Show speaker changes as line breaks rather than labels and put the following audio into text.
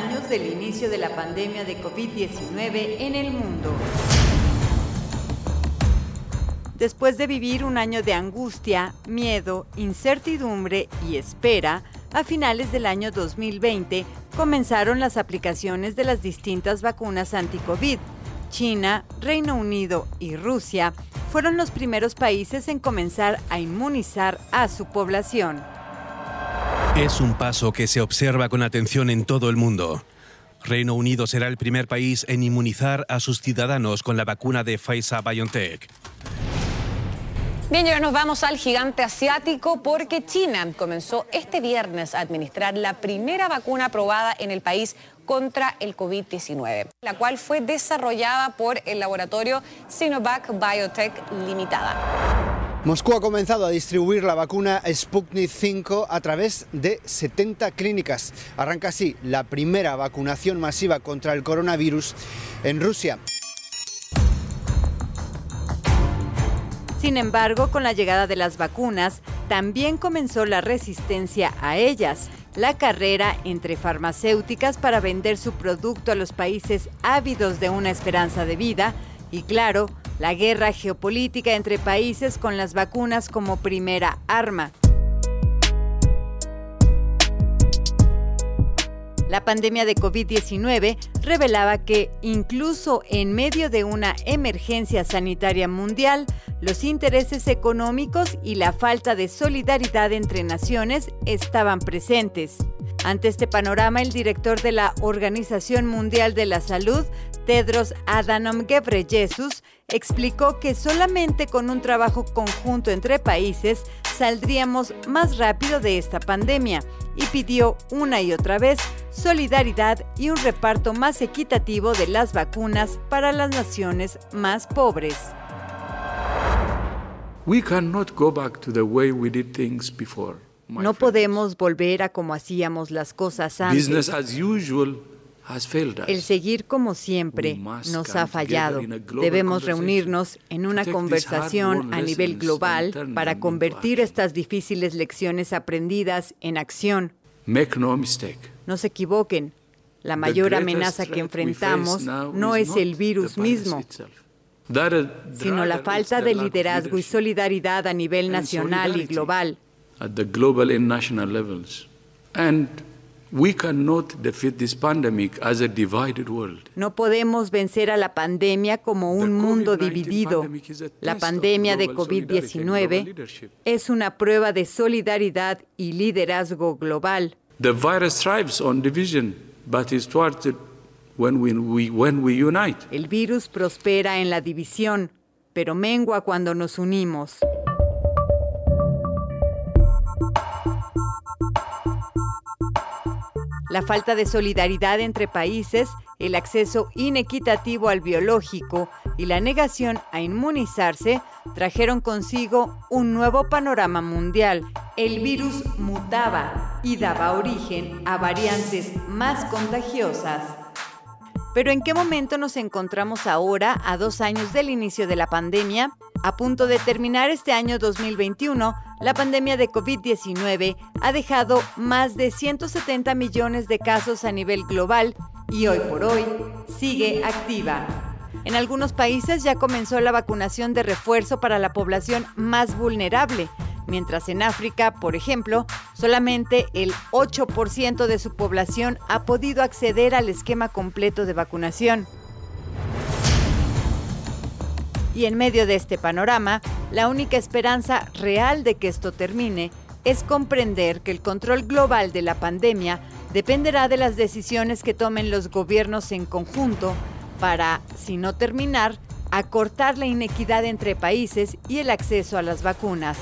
años del inicio de la pandemia de COVID-19 en el mundo. Después de vivir un año de angustia, miedo, incertidumbre y espera, a finales del año 2020 comenzaron las aplicaciones de las distintas vacunas anti-COVID. China, Reino Unido y Rusia fueron los primeros países en comenzar a inmunizar a su población.
Es un paso que se observa con atención en todo el mundo. Reino Unido será el primer país en inmunizar a sus ciudadanos con la vacuna de Pfizer BioNTech.
Bien, ahora nos vamos al gigante asiático porque China comenzó este viernes a administrar la primera vacuna aprobada en el país contra el COVID-19, la cual fue desarrollada por el laboratorio Sinovac Biotech Limitada.
Moscú ha comenzado a distribuir la vacuna Sputnik 5 a través de 70 clínicas. Arranca así la primera vacunación masiva contra el coronavirus en Rusia.
Sin embargo, con la llegada de las vacunas, también comenzó la resistencia a ellas, la carrera entre farmacéuticas para vender su producto a los países ávidos de una esperanza de vida y, claro, la guerra geopolítica entre países con las vacunas como primera arma. La pandemia de COVID-19 revelaba que, incluso en medio de una emergencia sanitaria mundial, los intereses económicos y la falta de solidaridad entre naciones estaban presentes. Ante este panorama, el director de la Organización Mundial de la Salud, Tedros Adhanom Ghebreyesus, explicó que solamente con un trabajo conjunto entre países saldríamos más rápido de esta pandemia y pidió una y otra vez solidaridad y un reparto más equitativo de las vacunas para las naciones más pobres. No podemos volver a como hacíamos las cosas antes. El seguir como siempre nos ha fallado. Debemos reunirnos en una conversación a nivel global para convertir estas difíciles lecciones aprendidas en acción. No se equivoquen. La mayor amenaza que enfrentamos no es el virus mismo, sino la falta de liderazgo y solidaridad a nivel nacional y global. No podemos vencer a la pandemia como un mundo dividido. La pandemia de COVID-19 es una prueba de solidaridad y liderazgo global.
The virus thrives on division, but is thwarted when we, when we unite.
El virus prospera en la división, pero mengua cuando nos unimos. La falta de solidaridad entre países, el acceso inequitativo al biológico y la negación a inmunizarse trajeron consigo un nuevo panorama mundial. El virus mutaba y daba origen a variantes más contagiosas. Pero ¿en qué momento nos encontramos ahora, a dos años del inicio de la pandemia? A punto de terminar este año 2021, la pandemia de COVID-19 ha dejado más de 170 millones de casos a nivel global y hoy por hoy sigue activa. En algunos países ya comenzó la vacunación de refuerzo para la población más vulnerable, mientras en África, por ejemplo, solamente el 8% de su población ha podido acceder al esquema completo de vacunación. Y en medio de este panorama, la única esperanza real de que esto termine es comprender que el control global de la pandemia dependerá de las decisiones que tomen los gobiernos en conjunto para, si no terminar, acortar la inequidad entre países y el acceso a las vacunas.